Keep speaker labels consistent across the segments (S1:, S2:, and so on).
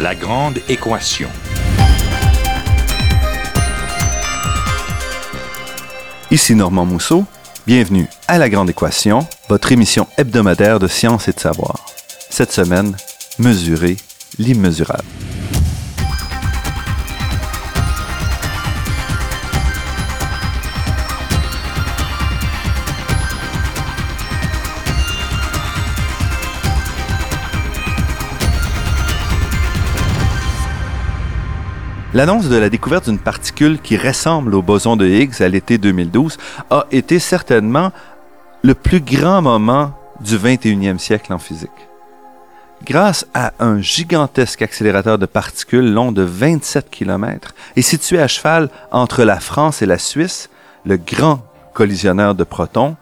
S1: La grande équation.
S2: Ici Normand Mousseau. Bienvenue à La Grande Équation, votre émission hebdomadaire de science et de savoir. Cette semaine, mesurer l'immesurable. L'annonce de la découverte d'une particule qui ressemble au boson de Higgs à l'été 2012 a été certainement le plus grand moment du 21e siècle en physique. Grâce à un gigantesque accélérateur de particules long de 27 km et situé à cheval entre la France et la Suisse, le grand collisionneur de protons,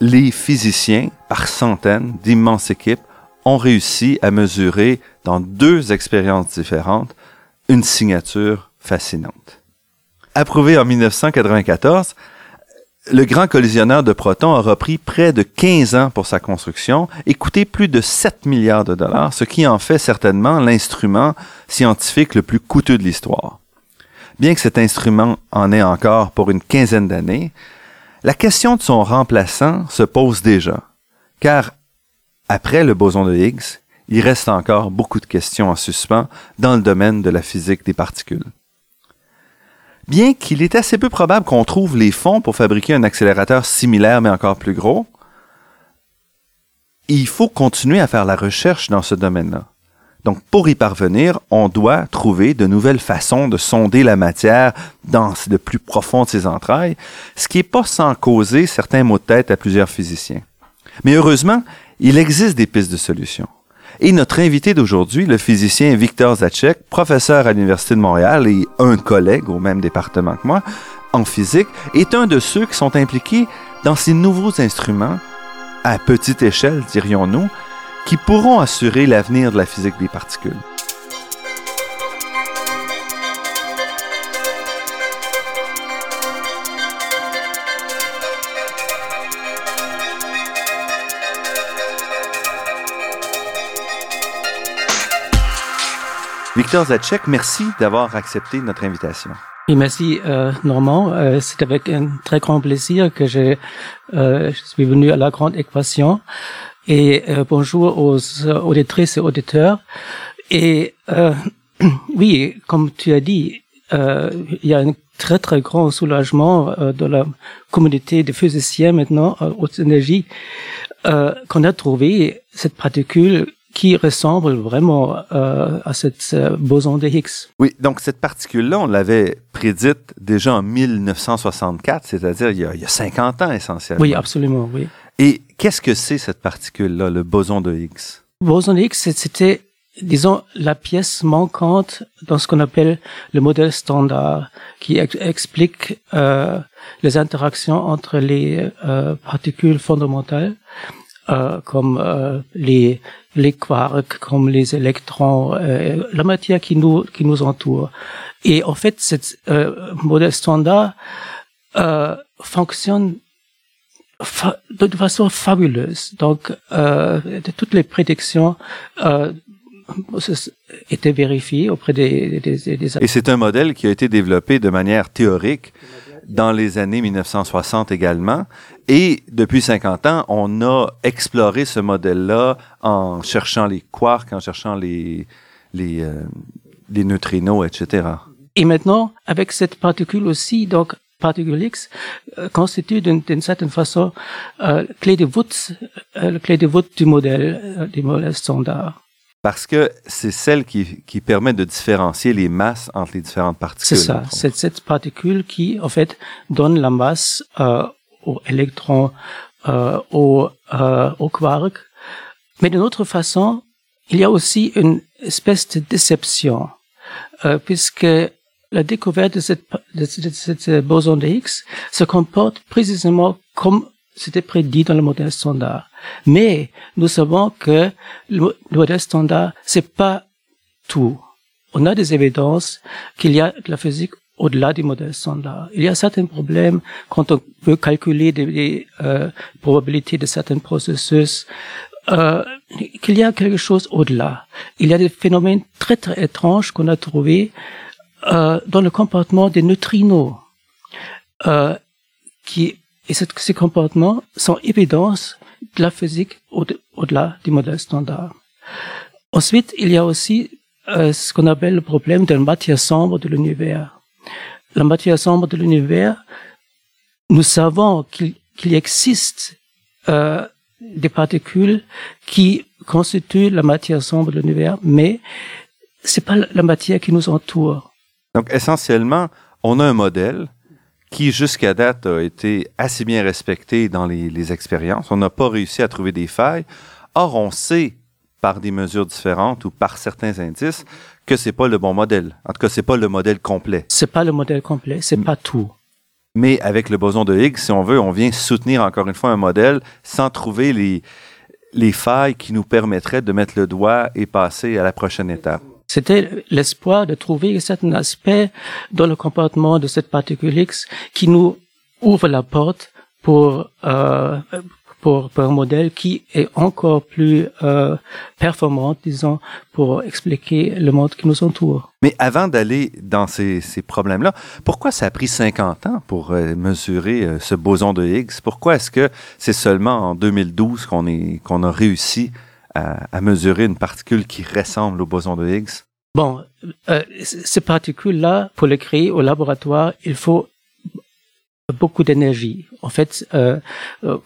S2: les physiciens, par centaines d'immenses équipes, ont réussi à mesurer dans deux expériences différentes une signature fascinante. Approuvé en 1994, le grand collisionneur de protons aura pris près de 15 ans pour sa construction et coûté plus de 7 milliards de dollars, ce qui en fait certainement l'instrument scientifique le plus coûteux de l'histoire. Bien que cet instrument en ait encore pour une quinzaine d'années, la question de son remplaçant se pose déjà, car après le boson de Higgs, il reste encore beaucoup de questions en suspens dans le domaine de la physique des particules. Bien qu'il est assez peu probable qu'on trouve les fonds pour fabriquer un accélérateur similaire mais encore plus gros, il faut continuer à faire la recherche dans ce domaine-là. Donc, pour y parvenir, on doit trouver de nouvelles façons de sonder la matière dans le plus profond de ses entrailles, ce qui n'est pas sans causer certains maux de tête à plusieurs physiciens. Mais heureusement, il existe des pistes de solutions. Et notre invité d'aujourd'hui, le physicien Victor Zacek, professeur à l'Université de Montréal et un collègue au même département que moi en physique, est un de ceux qui sont impliqués dans ces nouveaux instruments, à petite échelle, dirions-nous, qui pourront assurer l'avenir de la physique des particules. Victor Zacek, merci d'avoir accepté notre invitation.
S3: Et merci euh, Normand. Euh, c'est avec un très grand plaisir que je, euh, je suis venu à la grande équation. Et euh, bonjour aux auditrices et auditeurs. Et euh, oui, comme tu as dit, euh, il y a un très très grand soulagement de la communauté des physiciens maintenant haute énergie qu'on a trouvé cette particule qui ressemble vraiment euh, à cette euh, boson de Higgs.
S2: Oui, donc cette particule-là, on l'avait prédite déjà en 1964, c'est-à-dire il, il, y a 50 ans essentiellement.
S3: Oui, absolument, oui.
S2: Et qu'est-ce que c'est cette particule-là, le boson de Higgs?
S3: Le boson de Higgs, c'était, disons, la pièce manquante dans ce qu'on appelle le modèle standard, qui ex explique euh, les interactions entre les euh, particules fondamentales euh, comme euh, les les quarks, comme les électrons, euh, la matière qui nous qui nous entoure. Et en fait, ce euh, modèle standard euh, fonctionne de façon fabuleuse. Donc, toutes les prédictions étaient vérifiées auprès des...
S2: Et c'est un modèle qui a été développé de manière théorique dans les années 1960 également. Et depuis 50 ans, on a exploré ce modèle-là en cherchant les quarks, en cherchant les, les, euh, les neutrinos, etc.
S3: Et maintenant, avec cette particule aussi, donc particule X euh, constitue d'une certaine façon euh, clé de voûte, euh, clé de voûte du modèle standard
S2: parce que c'est celle qui, qui, permet de différencier les masses entre les différentes particules.
S3: C'est ça, c'est cette particule qui, en fait, donne la masse euh, aux électrons, euh, aux, euh, aux quarks. Mais d'une autre façon, il y a aussi une espèce de déception, euh, puisque la découverte de cette, de, de cette boson de Higgs se comporte précisément comme c'était prédit dans le modèle standard. Mais nous savons que le modèle standard, c'est pas tout. On a des évidences qu'il y a de la physique au-delà du modèle standard. Il y a certains problèmes quand on veut calculer des, euh, probabilités de certains processus euh, qu'il y a quelque chose au-delà. Il y a des phénomènes très très étranges qu'on a trouvés euh, dans le comportement des neutrinos, qui et ces comportements sont évidence de la physique au-delà du modèle standard. Ensuite, il y a aussi euh, ce qu'on appelle le problème de la matière sombre de l'univers. La matière sombre de l'univers, nous savons qu'il existe euh, des particules qui constituent la matière sombre de l'univers, mais c'est pas la matière qui nous entoure.
S2: Donc essentiellement, on a un modèle qui jusqu'à date a été assez bien respecté dans les, les expériences. On n'a pas réussi à trouver des failles. Or, on sait par des mesures différentes ou par certains indices que c'est pas le bon modèle. En tout cas, c'est pas le modèle complet.
S3: C'est pas le modèle complet, c'est pas tout.
S2: Mais avec le boson de Higgs, si on veut, on vient soutenir encore une fois un modèle sans trouver les, les failles qui nous permettraient de mettre le doigt et passer à la prochaine étape.
S3: C'était l'espoir de trouver un certain aspect dans le comportement de cette particule X qui nous ouvre la porte pour euh, pour, pour un modèle qui est encore plus euh, performant, disons, pour expliquer le monde qui nous entoure.
S2: Mais avant d'aller dans ces, ces problèmes-là, pourquoi ça a pris 50 ans pour euh, mesurer ce boson de Higgs? Pourquoi est-ce que c'est seulement en 2012 qu'on qu'on a réussi à, mesurer une particule qui ressemble au boson de Higgs?
S3: Bon, euh, ces particules-là, pour les créer au laboratoire, il faut beaucoup d'énergie. En fait, euh, euh,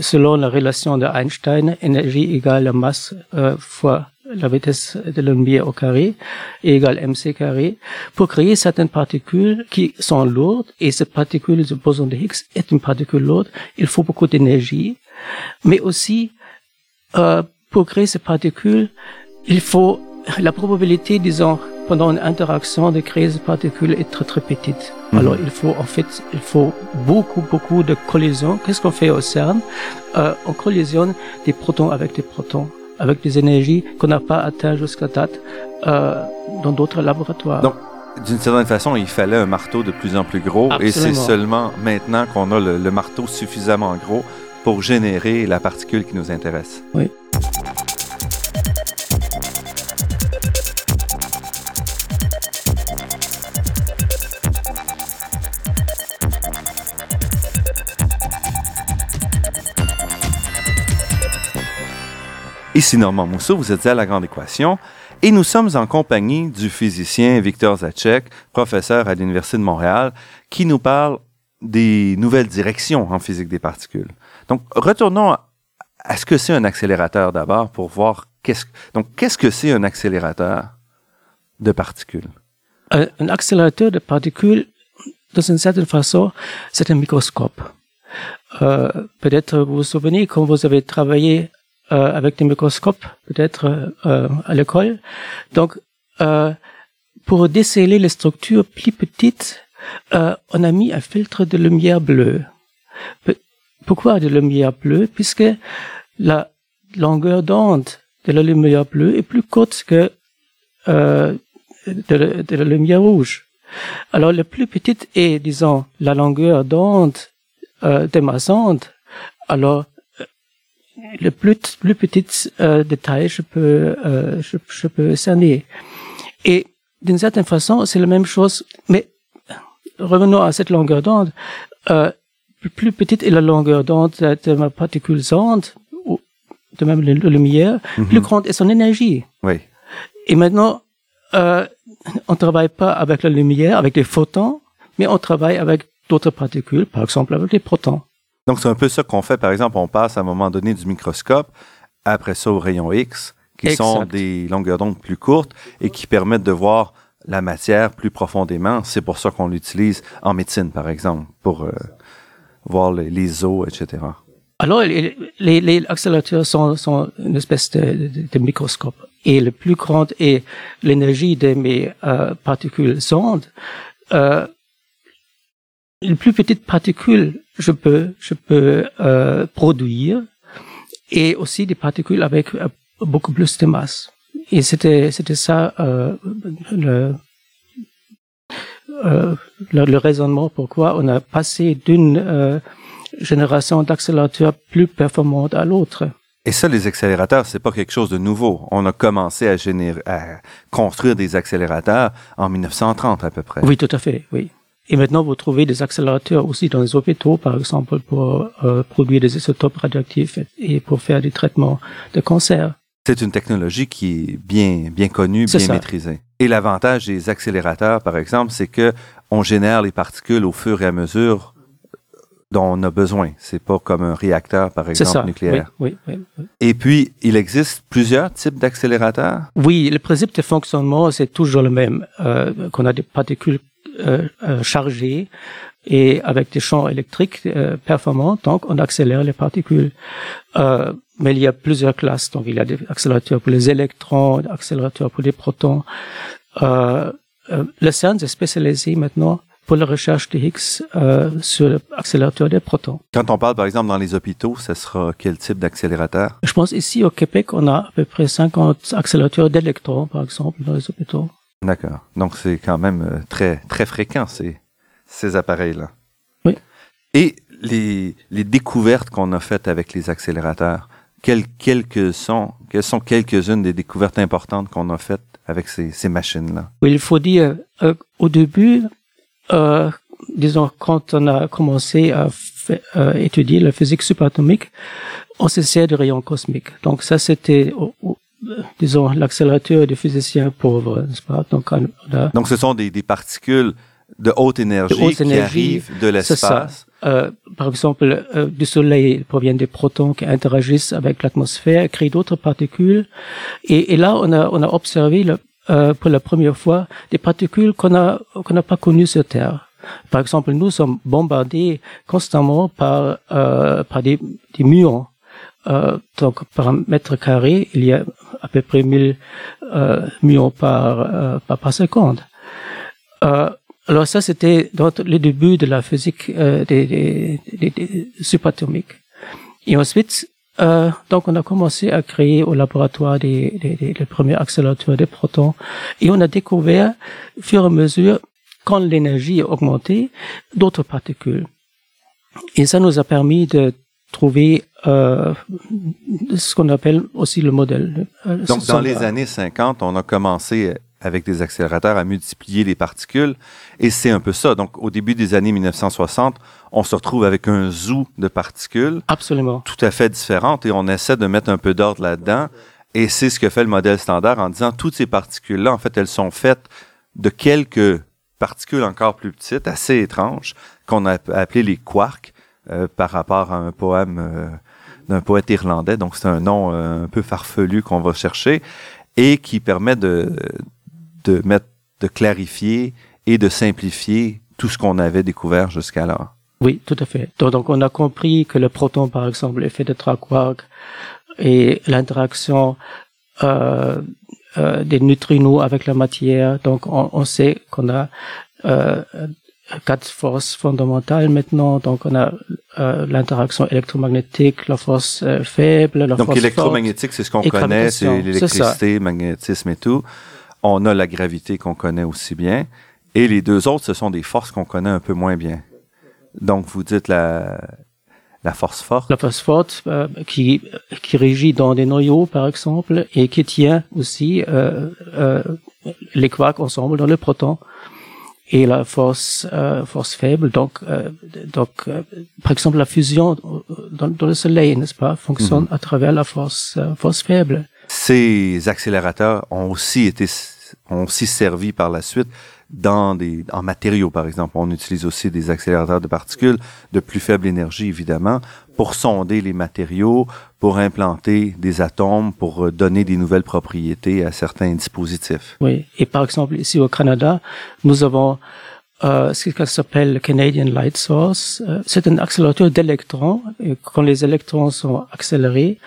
S3: selon la relation de Einstein, énergie égale la masse fois la vitesse de la lumière au carré égale mc carré pour créer certaines particules qui sont lourdes et cette particule de boson de Higgs est une particule lourde. Il faut beaucoup d'énergie, mais aussi euh, pour créer ces particules, il faut la probabilité, disons, pendant une interaction de créer ces particules est très très petite. Mhm. Alors il faut en fait il faut beaucoup beaucoup de collisions. Qu'est-ce qu'on fait au CERN? Euh, On collisionne des protons avec des protons, avec des énergies qu'on n'a pas atteint jusqu'à date euh, dans d'autres laboratoires.
S2: Donc d'une certaine façon, il fallait un marteau de plus en plus gros, Absolument. et c'est seulement maintenant qu'on a le, le marteau suffisamment gros pour générer la particule qui nous intéresse.
S3: Oui.
S2: Ici Normand Mousseau, vous êtes à La Grande Équation et nous sommes en compagnie du physicien Victor Zacek, professeur à l'Université de Montréal, qui nous parle des nouvelles directions en physique des particules. Donc, retournons à ce que c'est un accélérateur d'abord pour voir qu'est-ce donc qu'est-ce que c'est un accélérateur de particules?
S3: Un, accélérateur de particules, d'une certaine façon, c'est un microscope. Euh, peut-être vous vous souvenez quand vous avez travaillé euh, avec des microscopes, peut-être euh, à l'école. Donc, pour déceler les structures plus petites, on a mis un filtre de lumière bleue. Pourquoi de lumière bleue Puisque la longueur d'onde de la lumière bleue est plus courte que euh, de, la, de la lumière rouge. Alors, le plus petite est, disons, la longueur d'onde euh, de ma sonde. Alors, le plus, plus petit euh, détail je peux, euh, je, je, peux cerner. Et d'une certaine façon, c'est la même chose, mais revenons à cette longueur d'onde. Euh, plus petite est la longueur d'onde de ma particule sonde, ou de même la lumière, mm -hmm. plus grande est son énergie.
S2: Oui.
S3: Et maintenant, euh, on travaille pas avec la lumière, avec des photons, mais on travaille avec d'autres particules, par exemple avec des protons.
S2: Donc, c'est un peu ça qu'on fait. Par exemple, on passe à un moment donné du microscope, après ça au rayon X, qui exact. sont des longueurs d'onde plus courtes et qui permettent de voir la matière plus profondément. C'est pour ça qu'on l'utilise en médecine, par exemple, pour euh, voir les, les, etc.
S3: Alors, les, les, accélérateurs sont, une espèce de, microscope. Et le plus grand est l'énergie de mes euh, particules sondes. Euh, les plus petites particules, je peux, je peux euh, produire, et aussi des particules avec euh, beaucoup plus de masse. Et c'était, c'était ça le, euh, le, le, raisonnement pourquoi on a passé d'une euh, génération d'accélérateurs plus performantes à l'autre.
S2: Et ça, les accélérateurs, c'est pas quelque chose de nouveau. On a commencé à, générer, à construire des accélérateurs en 1930 à peu près.
S3: Oui, tout à fait, oui. Et maintenant, vous trouvez des accélérateurs aussi dans les hôpitaux, par exemple, pour euh, produire des isotopes radioactifs et pour faire des traitements de cancer.
S2: C'est une technologie qui est bien, bien connue, bien maîtrisée. Et l'avantage des accélérateurs, par exemple, c'est que on génère les particules au fur et à mesure dont on a besoin. C'est pas comme un réacteur, par exemple, nucléaire.
S3: Oui, oui,
S2: Et puis, il existe plusieurs types d'accélérateurs?
S3: Oui, le principe de fonctionnement, c'est toujours le même. Euh, qu'on a des particules euh, euh, chargées et avec des champs électriques euh, performants, donc on accélère les particules. Euh, mais il y a plusieurs classes, donc il y a des accélérateurs pour les électrons, des accélérateurs pour les protons. Euh, le CERN est spécialisé maintenant pour la recherche de Higgs euh, sur l'accélérateur des protons.
S2: Quand on parle, par exemple, dans les hôpitaux, ce sera quel type d'accélérateur?
S3: Je pense ici au Québec, on a à peu près 50 accélérateurs d'électrons, par exemple, dans les hôpitaux.
S2: D'accord. Donc c'est quand même euh, très très fréquent ces ces appareils-là.
S3: Oui.
S2: Et les les découvertes qu'on a faites avec les accélérateurs, quelles quelques sont quelles sont quelques-unes des découvertes importantes qu'on a faites avec ces ces machines-là?
S3: Oui, il faut dire euh, au début euh, disons, quand on a commencé à euh, étudier la physique subatomique, on se sert de rayons cosmiques. Donc ça, c'était, disons, l'accélérateur des physiciens pauvres, n'est-ce pas? Donc, on
S2: a, Donc ce sont des, des particules de haute énergie, de haute qui arrivent de l'espace.
S3: Euh, par exemple, euh, du Soleil proviennent des protons qui interagissent avec l'atmosphère, créent d'autres particules. Et, et, là, on a, on a observé le, euh, pour la première fois des particules qu'on a qu'on n'a pas connues sur Terre. Par exemple, nous sommes bombardés constamment par euh, par des, des muons. Euh, donc par mètre carré, il y a à peu près 1000 euh, muons par, euh, par, par seconde. Euh, alors ça, c'était dans le début de la physique euh, des, des, des, des subatomiques. Et ensuite, euh, donc, on a commencé à créer au laboratoire des, des, des, les premiers accélérateurs des protons et on a découvert, au fur et à mesure, quand l'énergie a augmenté, d'autres particules. Et ça nous a permis de trouver euh, ce qu'on appelle aussi le modèle.
S2: Euh, donc, dans les années 50, on a commencé avec des accélérateurs à multiplier les particules. Et c'est un peu ça. Donc, au début des années 1960, on se retrouve avec un zoo de particules.
S3: Absolument.
S2: Tout à fait différentes et on essaie de mettre un peu d'ordre là-dedans. Et c'est ce que fait le modèle standard en disant toutes ces particules-là, en fait, elles sont faites de quelques particules encore plus petites, assez étranges, qu'on a appelé les quarks, euh, par rapport à un poème euh, d'un poète irlandais. Donc, c'est un nom euh, un peu farfelu qu'on va chercher et qui permet de, de mettre, de clarifier et de simplifier tout ce qu'on avait découvert jusqu'alors.
S3: Oui, tout à fait. Donc, on a compris que le proton, par exemple, est fait de trois quarks et l'interaction euh, euh, des neutrinos avec la matière. Donc, on, on sait qu'on a euh, quatre forces fondamentales maintenant. Donc, on a euh, l'interaction électromagnétique, la force euh, faible, la
S2: Donc,
S3: force
S2: électromagnétique, c'est ce qu'on connaît, c'est l'électricité, magnétisme et tout on a la gravité qu'on connaît aussi bien, et les deux autres, ce sont des forces qu'on connaît un peu moins bien. Donc, vous dites la, la force forte.
S3: La force forte euh, qui, qui régit dans des noyaux, par exemple, et qui tient aussi euh, euh, les quarks ensemble dans le proton. Et la force euh, force faible, donc euh, donc euh, par exemple la fusion dans, dans le Soleil, n'est-ce pas, fonctionne mm-hmm. à travers la force force faible.
S2: Ces accélérateurs ont aussi été ont aussi servi par la suite dans des en matériaux par exemple. On utilise aussi des accélérateurs de particules de plus faible énergie évidemment pour sonder les matériaux, pour implanter des atomes, pour euh, donner des nouvelles propriétés à certains dispositifs.
S3: Oui, et par exemple ici au Canada, nous avons euh, ce qui s'appelle le Canadian Light Source. Euh, c'est un accélérateur d'électrons. Quand les électrons sont accélérés,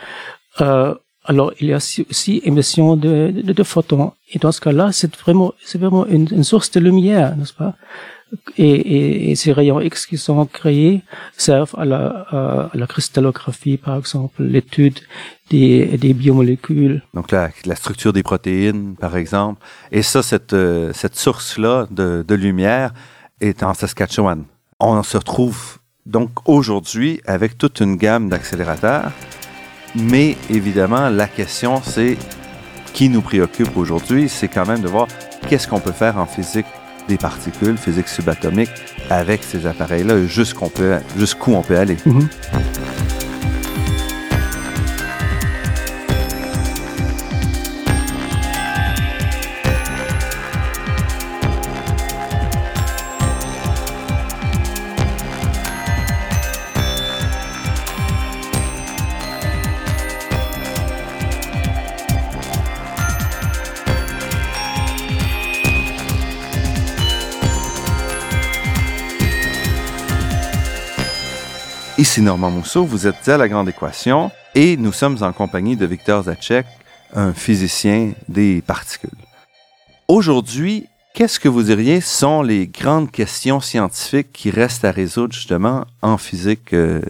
S3: euh, alors il y a aussi émission de, photons. Et dans ce cas-là, c'est vraiment, c'est vraiment une, source de lumière, n'est-ce pas? Et, ces rayons X qui sont créés servent à la, cristallographie, par exemple, l'étude des, biomolécules.
S2: Donc la, structure des protéines, par exemple. Et ça, cette, euh, source-là de lumière est en Saskatchewan. On se retrouve donc aujourd'hui avec toute une gamme d'accélérateurs Mais évidemment, la question, c'est qui nous préoccupe aujourd'hui, c'est quand même de voir qu'est-ce qu'on peut faire en physique des particules, physique subatomique, avec ces appareils-là, jusqu'où on peut, jusqu'où on peut aller.
S3: Mhm.
S2: Ici Normand Mousseau, vous êtes à La Grande Équation et nous sommes en compagnie de Victor Zacek, un physicien des particules. Aujourd'hui, qu'est-ce que vous diriez sont les grandes questions scientifiques qui restent à résoudre justement en physique euh,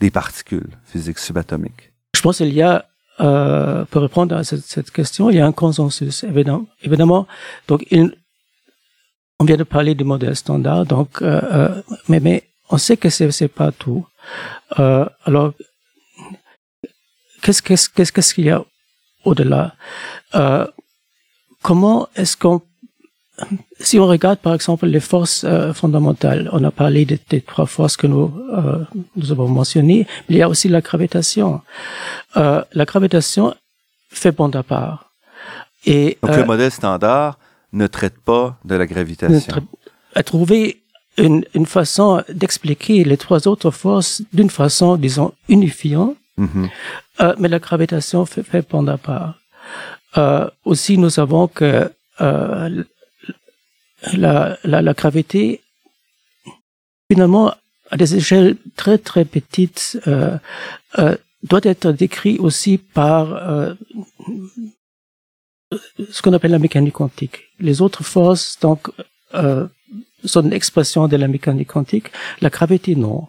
S2: des particules, physique subatomique?
S3: Je pense qu'il y a, euh, pour répondre à cette, question, il y a un consensus, évidemment. évidemment donc, on vient de parler du modèle standard, donc, euh, mais on sait que c'est, c'est pas tout. Euh, alors, qu'est-ce, qu'est-ce, qu'est-ce qu'il y a au-delà? Euh, Comment est-ce qu'on si on regarde par exemple les forces euh, fondamentales, on a parlé des, des trois forces que nous, euh, nous avons mentionnées, mais il y a aussi la gravitation. Euh, la gravitation fait bande à part.
S2: Et, Donc le modèle standard ne traite pas de la gravitation.
S3: A trouvé une, une façon d'expliquer les trois autres forces d'une façon, disons, unifiante,
S2: mm-hmm.
S3: euh, mais la gravitation fait, fait à part. Euh, aussi, nous savons que euh, la, la, la, gravité, finalement, à des échelles très très petites, euh, euh, doit être décrit aussi par euh, ce qu'on appelle la mécanique quantique. Les autres forces, donc, sont une expression de la mécanique quantique. La gravité, non.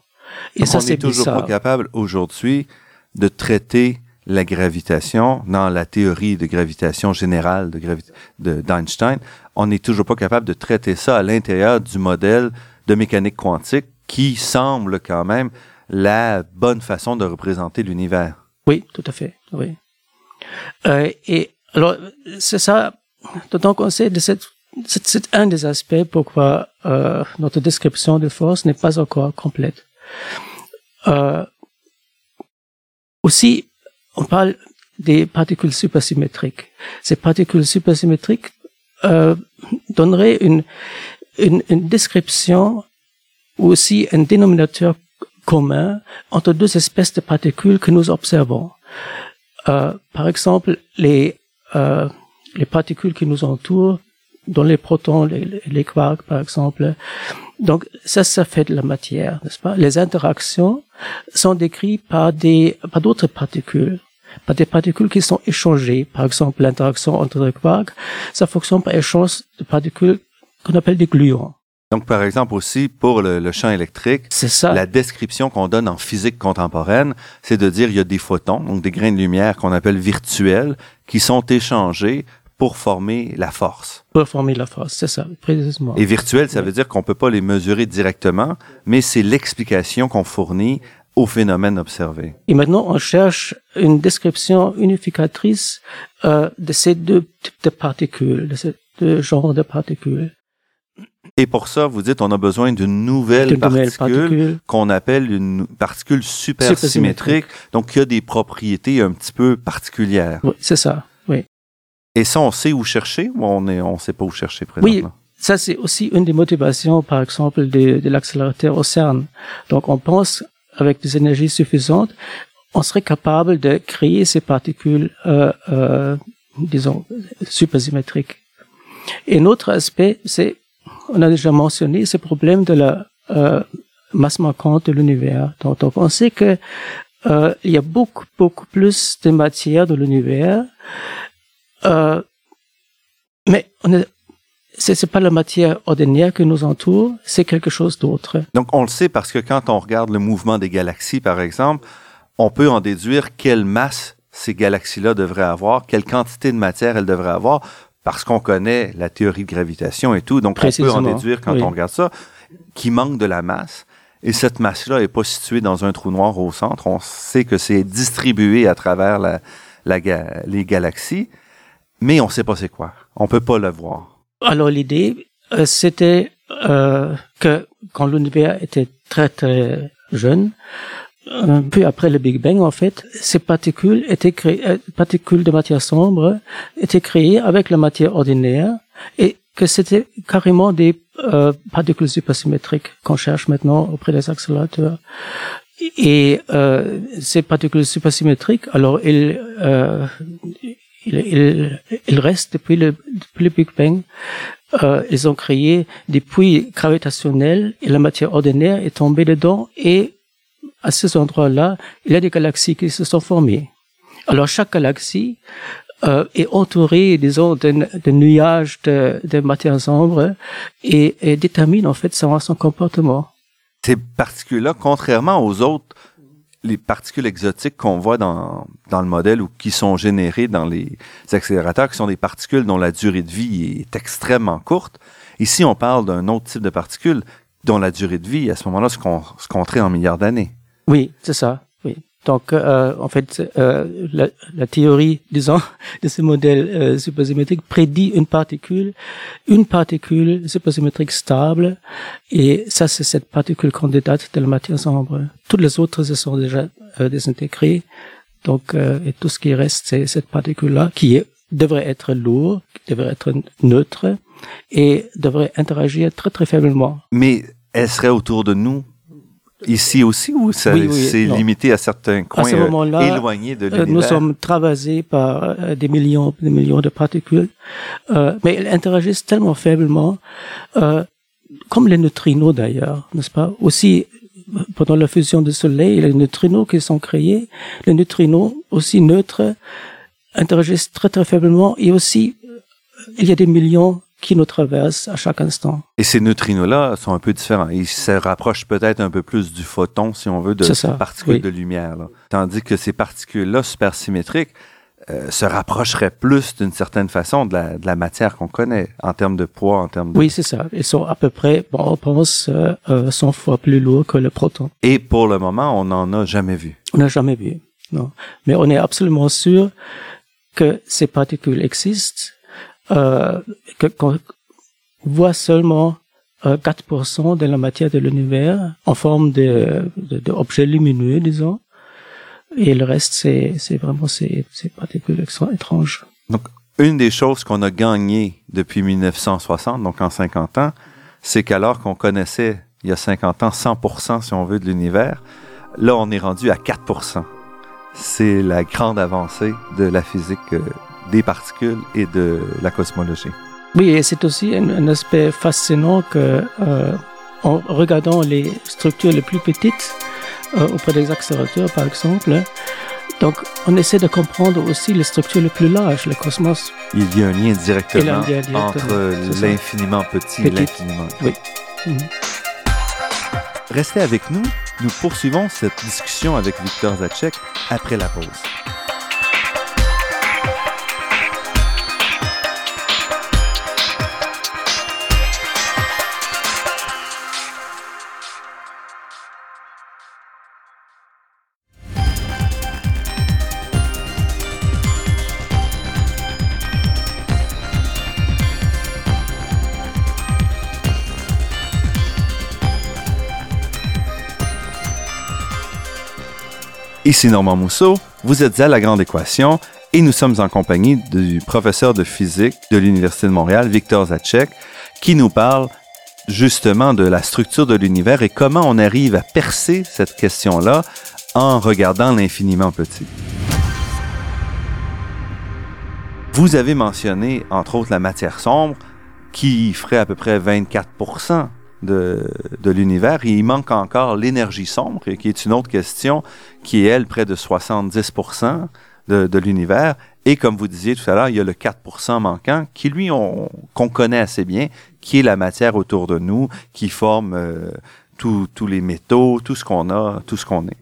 S2: Et ça, c'est toujours pas capable aujourd'hui de traiter la gravitation dans la théorie de gravitation générale de de, d'Einstein. On n'est toujours pas capable de traiter ça à l'intérieur du modèle de mécanique quantique qui semble quand même la bonne façon de représenter l'univers.
S3: Oui, tout à fait. Oui. Euh, et alors, c'est ça. Donc, on sait de cette c'est un des aspects pourquoi euh, notre description de force n'est pas encore complète. Euh, aussi, on parle des particules supersymétriques. Ces particules supersymétriques euh, donneraient une, une, une, description ou aussi un dénominateur commun entre deux espèces de particules que nous observons. Euh, par exemple, les, euh, les particules qui nous entourent dans les protons, les, les, quarks par exemple. Donc ça, ça fait de la matière, n'est-ce pas? Les interactions sont décrites par des par d'autres particules, par des particules qui sont échangées. Par exemple, l'interaction entre les quarks, ça fonctionne par échange de particules qu'on appelle des gluons.
S2: Donc, par exemple, aussi, pour le, le champ électrique,
S3: ça.
S2: la description qu'on donne en physique contemporaine, c'est de dire il y a des photons, donc des grains de lumière qu'on appelle virtuels, qui sont échangés pour former la force.
S3: Pour former la force, c'est ça, précisément.
S2: Et virtuel, ça veut dire qu'on peut pas les mesurer directement, mais c'est l'explication qu'on fournit au phénomène observé.
S3: Et maintenant, on cherche une description unificatrice euh, de ces deux types de particules, de ces deux genres de particules.
S2: Et pour ça, vous dites, on a besoin d'une nouvelle particule, particule. qu'on appelle une particule supersymétrique, donc qui a des propriétés un petit peu particulières.
S3: Oui, c'est ça.
S2: Et ça, on sait où chercher ou on ne on sait pas où chercher présentement?
S3: Oui, ça c'est aussi une des motivations, par exemple, de, l'accélérateur au CERN. Donc on pense, avec des énergies suffisantes, on serait capable de créer ces particules, euh, euh, disons, supersymétriques. Et un autre aspect, c'est, on a déjà mentionné ce problème de la euh, masse manquante de l'univers. Donc, donc, on sait que euh, il y a beaucoup, beaucoup plus de matière dans l'univers euh, mais on est, c'est, pas la matière ordinaire qui nous entoure, c'est quelque chose d'autre.
S2: Donc on le sait parce que quand on regarde le mouvement des galaxies, par exemple, on peut en déduire quelle masse ces galaxies-là devraient avoir, quelle quantité de matière elles devraient avoir, parce qu'on connaît la théorie de gravitation et tout. Donc on peut en déduire quand on regarde ça, qui manque de la masse. Et cette masse-là n'est pas située dans un trou noir au centre. On sait que c'est distribué à travers la, les galaxies, mais on ne sait pas c'est quoi. On peut pas le voir.
S3: Alors l'idée, euh, c'était euh, que quand l'univers était très très jeune, un peu après le Big Bang, en fait, ces particules étaient créées, euh, particules de matière sombre étaient créées avec la matière ordinaire et que c'était carrément des euh, particules supersymétriques qu'on cherche maintenant auprès des accélérateurs. Et euh, ces particules supersymétriques, alors elles, euh, ils, ils, restent depuis le, Big Bang. Euh, ils ont créé des puits gravitationnels et la matière ordinaire est tombée dedans et à ces endroits-là, il y a des galaxies qui se sont formées. Alors chaque galaxie euh, est entourée, disons, d'un nuage de, de matière sombre et, détermine en fait son comportement.
S2: Ces particules-là, contrairement aux autres, les particules exotiques qu'on voit dans, dans le modèle ou qui sont générées dans les accélérateurs, qui sont des particules dont la durée de vie est extrêmement courte. Ici, on parle d'un autre type de particules dont la durée de vie, à ce moment-là, se, se compterait en milliards d'années.
S3: Oui, c'est ça. Donc, euh, en fait, euh, la, théorie, disons, de ce modèle euh, supersymétrique prédit une particule, une particule supersymétrique stable, et ça, c'est cette particule candidate de la matière sombre. Toutes les autres se sont déjà euh, désintégrées, donc, et tout ce qui reste, c'est cette particule-là qui devrait être lourde, qui devrait être neutre, et devrait interagir très très faiblement.
S2: Mais elle serait autour de nous Ici aussi ou c'est limité à certains coins à euh, éloignés de l'univers?
S3: Euh, nous sommes travaillés par euh, des millions, des millions de particules, mais elles interagissent tellement faiblement, comme les neutrinos d'ailleurs, n'est-ce pas? Aussi, pendant la fusion du Soleil, les neutrinos qui sont créés, les neutrinos aussi neutres interagissent très très faiblement et aussi il y a des millions qui nous traverse à chaque instant.
S2: Et ces neutrinos-là sont un peu différents. Ils se rapprochent peut-être un peu plus du photon, si on veut, de ces particules de lumière. Là. Tandis que ces particules-là supersymétriques euh, se rapprocheraient plus d'une certaine façon de la, de la matière qu'on connaît en termes de poids, en termes de...
S3: Oui, c'est ça. Ils sont à peu près, bon, on pense, euh, 100 euh, fois plus lourds que le proton.
S2: Et pour le moment, on n'en a jamais vu.
S3: On n'a jamais vu, non. Mais on est absolument sûr que ces particules existent euh, qu'on voit seulement 4% euh, de la matière de l'univers en forme de, de, lumineux, disons. Et le reste, c'est, c'est vraiment ces, ces étranges.
S2: Donc, une des choses qu'on a gagnées depuis 1960, donc en 50 ans, c'est qu'alors qu'on connaissait, il y a 50 ans, 100%, si on veut, de l'univers, là, on est rendu à 4%. C'est la grande avancée de la physique euh, des particules et de la cosmologie.
S3: Oui, et c'est aussi un, aspect fascinant que, euh, en regardant les structures les plus petites euh, auprès des accélérateurs, par exemple, donc on essaie de comprendre aussi les structures les plus larges, le cosmos.
S2: Il y a un lien directement, entre l'infiniment petit, et l'infiniment grand.
S3: Oui. Mhm.
S2: Restez avec nous, nous poursuivons cette discussion avec Victor Zacek après la pause. Ici Normand Mousseau, vous êtes à La Grande Équation et nous sommes en compagnie du professeur de physique de l'Université de Montréal, Victor Zacek, qui nous parle justement de la structure de l'univers et comment on arrive à percer cette question-là en regardant l'infiniment petit. Vous avez mentionné, entre autres, la matière sombre, qui ferait à peu près 24 de, de l'univers. Il manque encore l'énergie sombre, qui est une autre question, qui est, elle, près de 70% de, de l'univers. Et comme vous disiez tout à l'heure, il y a le 4% manquant, qui, lui, qu'on connaît assez bien, qui est la matière autour de nous, qui forme euh, tous les métaux, tout ce qu'on a, tout ce qu'on est.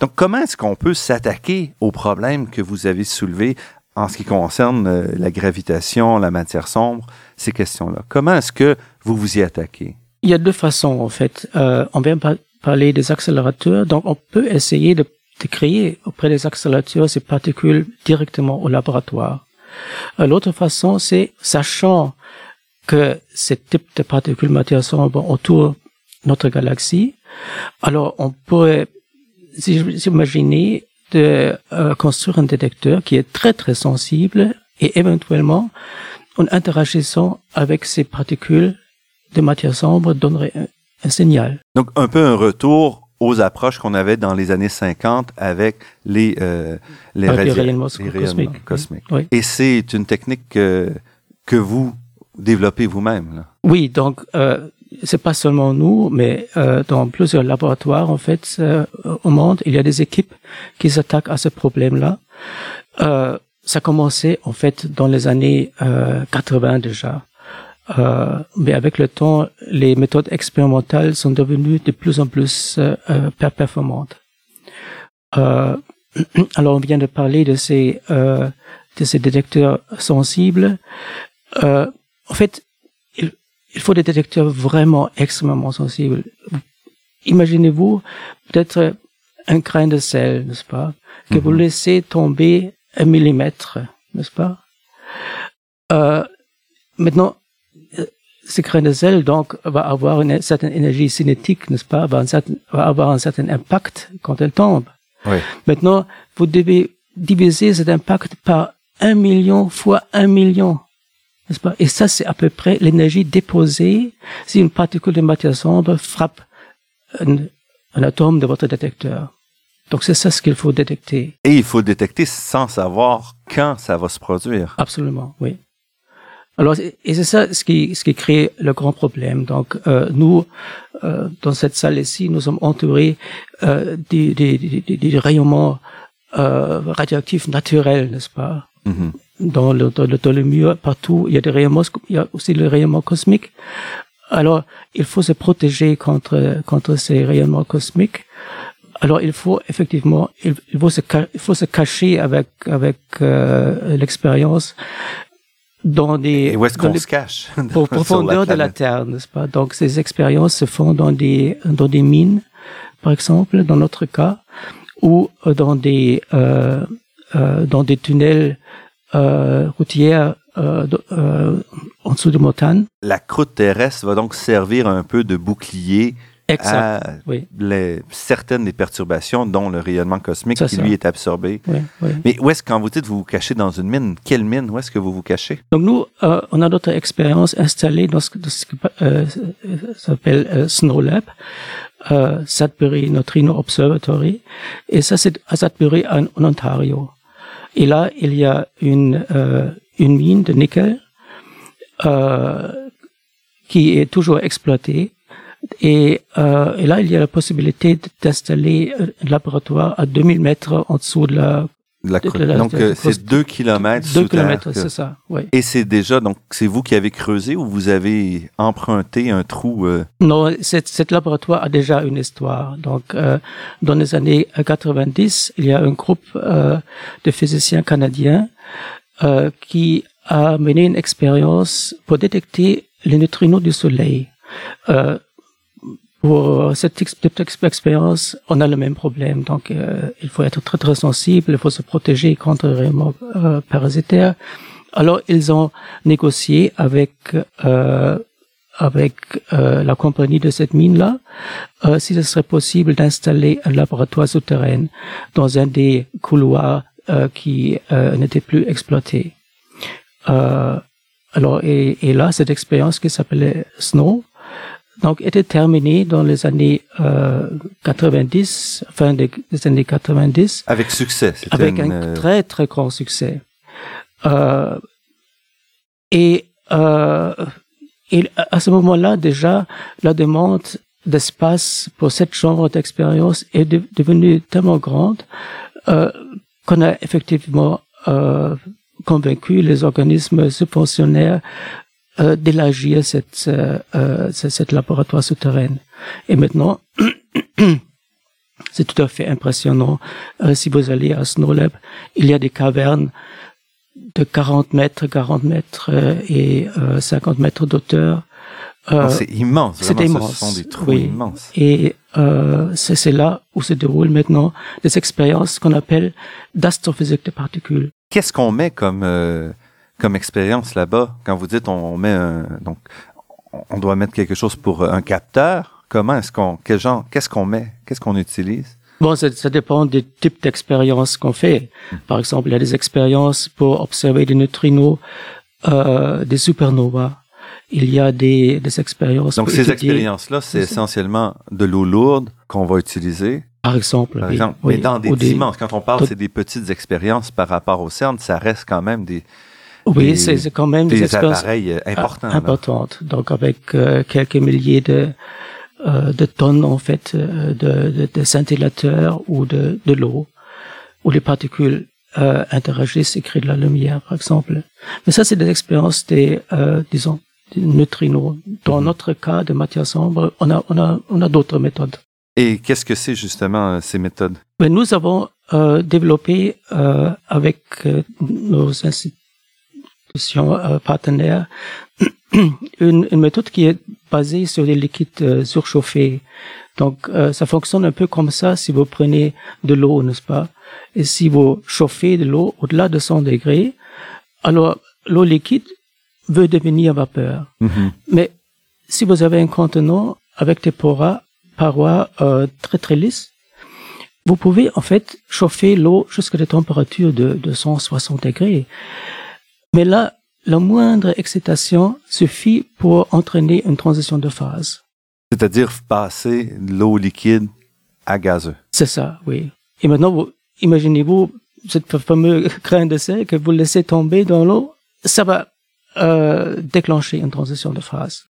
S2: Donc, comment est-ce qu'on peut s'attaquer aux problèmes que vous avez soulevés en ce qui concerne euh, la gravitation, la matière sombre, ces questions-là? Comment est-ce que vous vous y attaquez?
S3: Il y a deux façons en fait. Euh, on vient par, parlé des accélérateurs. Donc, on peut essayer de, de créer auprès des accélérateurs ces particules directement au laboratoire. Euh, l'autre façon, c'est sachant que ce type de particules matière sombre autour de notre galaxie, alors on pourrait s'imaginer de euh, construire un détecteur qui est très très sensible et éventuellement en interagissant avec ces particules de matière sombre donnerait un, signal.
S2: Donc un peu un retour aux approches qu'on avait dans les années 50 avec les euh,
S3: les, rayonnements cosmiques.
S2: Et c'est une technique que, que vous développez vous-même.
S3: Oui, donc euh, c'est pas seulement nous, mais euh, dans plusieurs laboratoires en fait euh, au monde, il y a des équipes qui s'attaquent à ce problème-là. Euh, ça commençait en fait dans les années 80 déjà. Euh, mais avec le temps, les méthodes expérimentales sont devenues de plus en plus euh, performantes. Euh, alors, on vient de parler de ces de ces détecteurs sensibles. en fait, il, il, faut des détecteurs vraiment extrêmement sensibles. Imaginez-vous peut-être un grain de sel, n'est-ce pas, que vous mhm. laissez tomber un millimètre, n'est-ce pas? Euh, Maintenant, ce grain de sel donc va avoir une certaine énergie cinétique, n'est-ce pas? Va, va, avoir un certain impact quand elle tombe.
S2: Oui.
S3: Maintenant, vous devez diviser cet impact par un million fois un million, n'est-ce pas? Et ça, c'est à peu près l'énergie déposée si une particule de matière sombre frappe un, un atome de votre détecteur. Donc c'est ça ce qu'il faut détecter.
S2: Et il faut détecter sans savoir quand ça va se produire.
S3: Absolument, oui. Alors, et c'est ça ce qui, ce qui crée le grand problème. Donc, euh, nous, euh, dans cette salle ici, nous sommes entourés euh, des, des, des, des, rayonnements euh, radioactifs naturels, n'est-ce pas?
S2: Mm-hmm.
S3: dans, le, dans, le, dans le mur, partout, il y a des rayonnements, il y a aussi le rayonnement cosmique. Alors, il faut se protéger contre, contre ces rayonnements cosmiques. Alors, il faut effectivement, il, faut, se, il faut se cacher avec, avec euh, l'expérience dans des
S2: et où est-ce qu'on se cache
S3: pour profondeur de la terre n'est-ce pas? Donc ces expériences se font dans des dans des mines par exemple dans notre cas ou dans des euh, euh, dans des tunnels euh, routiers euh, euh, en dessous de montagnes.
S2: La croûte terrestre va donc servir un peu de bouclier
S3: exact,
S2: à oui. les, certaines des perturbations, dont le rayonnement cosmique qui, lui, est absorbé.
S3: Oui, oui.
S2: Mais où est-ce, quand vous dites vous vous cachez dans une mine, quelle mine, où est-ce que vous vous cachez?
S3: Donc, nous, euh, on a notre expérience installée dans ce, dans ce qui euh, s'appelle euh, Snow Lab, euh, Sudbury Neutrino Observatory, et ça, c'est à Sudbury, en, en, Ontario. Et là, il y a une, une mine de nickel qui est toujours exploitée et, euh, et, là, il y a la possibilité d'installer un laboratoire à 2000 mètres en dessous de la...
S2: De la, de, donc, euh, c'est 2 kilomètres
S3: Deux kilomètres, c'est ça, oui.
S2: Et c'est déjà, donc, c'est vous qui avez creusé ou vous avez emprunté un trou euh...
S3: Non, cet laboratoire a déjà une histoire. Donc, euh, dans les années 90, il y a un groupe euh, de physiciens canadiens euh, qui a mené une expérience pour détecter les neutrinos du Soleil. Euh, pour cette expérience, on a le même problème. Donc, euh, il faut être très très sensible, il faut se protéger contre les rayonnements euh, parasitaires. Alors, ils ont négocié avec euh, avec euh, la compagnie de cette mine-là, euh, si ce serait possible d'installer un laboratoire souterrain dans un des couloirs qui n'était plus exploité. alors, et, et, là, cette expérience qui s'appelait Snow, donc était terminé dans les années euh, 90, fin des, années 90.
S2: Avec succès.
S3: Avec un euh, très très grand succès. Euh, et, euh, et à ce moment-là déjà, la demande d'espace pour cette chambre d'expérience est devenue tellement grande euh, qu'on a effectivement euh, convaincu les organismes subventionnaires euh, d'élargir cette, euh, euh cette laboratoire souterrain. Et maintenant, c'est tout à fait impressionnant. Euh, si vous allez à Snowlab, il y a des cavernes de 40 mètres, 40 mètres et 50 mètres d'auteur
S2: Non, c'est immense,
S3: c'est immense,
S2: Ce sont des trous
S3: oui.
S2: immenses.
S3: Et euh, c'est c'est là où se déroulent maintenant des expériences qu'on appelle d'astrophysique de particules.
S2: Qu'est-ce qu'on met comme euh, comme expérience là-bas quand vous dites on, met un donc on doit mettre quelque chose pour un capteur Comment est-ce qu'on quel genre qu'est-ce qu'on met Qu'est-ce qu'on utilise?
S3: Bon, ça, ça dépend des types d'expériences qu'on fait. Par exemple, il y a des expériences pour observer des neutrinos, euh, des supernovas. Il y a des, des expériences.
S2: Donc ces expériences-là, c'est essentiellement de l'eau lourde qu'on va utiliser,
S3: Par exemple.
S2: par exemple.
S3: oui,
S2: mais dans des dimensions. Quand on parle, c'est des petites expériences par rapport au CERN, ça reste quand même des,
S3: Oui, c'est quand même des,
S2: des
S3: expériences
S2: appareils euh, importants. là.
S3: importantes. Donc avec euh, quelques milliers de euh, de tonnes en fait euh, de, de, de scintillateurs ou de, de l'eau où les particules euh, interagissent et créent de la lumière, par exemple. Mais ça, c'est des expériences des euh, disons des neutrinos. Dans
S2: Mhm.
S3: notre cas de matière sombre, on a on a on a d'autres méthodes.
S2: Et qu'est-ce que c'est justement ces méthodes?
S3: Mais nous avons euh, développé euh, avec euh, nos euh, une, une méthode qui est basée sur des liquides euh, surchauffés. Donc euh, ça fonctionne un peu comme ça si vous prenez de l'eau, n'est-ce pas? Et si vous chauffez de l'eau au-delà de 100 degrés, alors l'eau liquide veut devenir vapeur. Mais si vous avez un contenant avec des poras, parois euh, très très lisses, vous pouvez en fait chauffer l'eau jusqu'à des températures de, de 160 degrés. Mais là, la moindre excitation suffit pour entraîner une transition de phase.
S2: C'est-à-dire passer l'eau liquide à gazeux.
S3: C'est ça, oui. Et maintenant, vous, imaginez-vous cette fameuse grain de sel que vous laissez tomber dans l'eau, ça va euh, déclencher une transition de phase.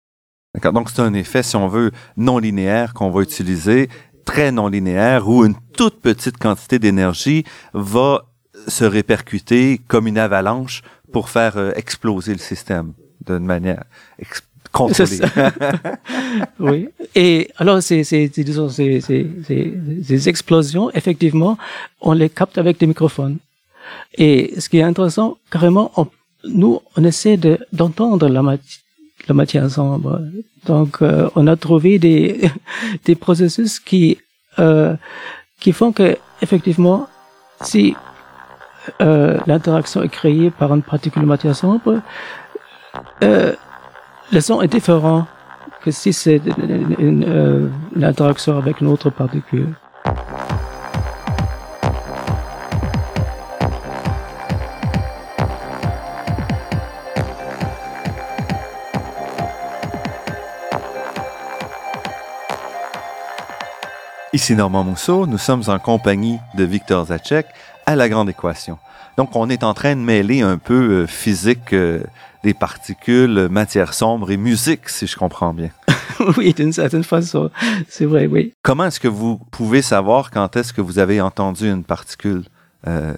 S2: D'accord. Donc c'est un effet, si on veut, non linéaire qu'on va utiliser, très non linéaire, où une toute petite quantité d'énergie va se répercuter comme une avalanche pour faire euh, exploser le système d'une manière contrôlée.
S3: Oui. Et alors, ces, ces, disons, ces, explosions, effectivement, on les capte avec des microphones. Et ce qui est intéressant, carrément, on- nous, on essaie de, d'entendre la, mati- la matière sombre. Donc, euh, on a trouvé des, des processus qui, euh, qui font que, effectivement, si euh, l'interaction est créée par une particule de matière sombre, euh, le son est différent que si c'est une, euh, avec une autre particule.
S2: Ici Normand Mousseau, nous sommes en compagnie de Victor Zacek à la Grande Équation. Donc on est en train de mêler un peu euh, physique euh, des particules, matière sombre et musique, si je comprends bien.
S3: oui, d'une certaine façon, c'est vrai, oui.
S2: Comment est-ce que vous pouvez savoir quand est-ce que vous avez entendu une particule euh,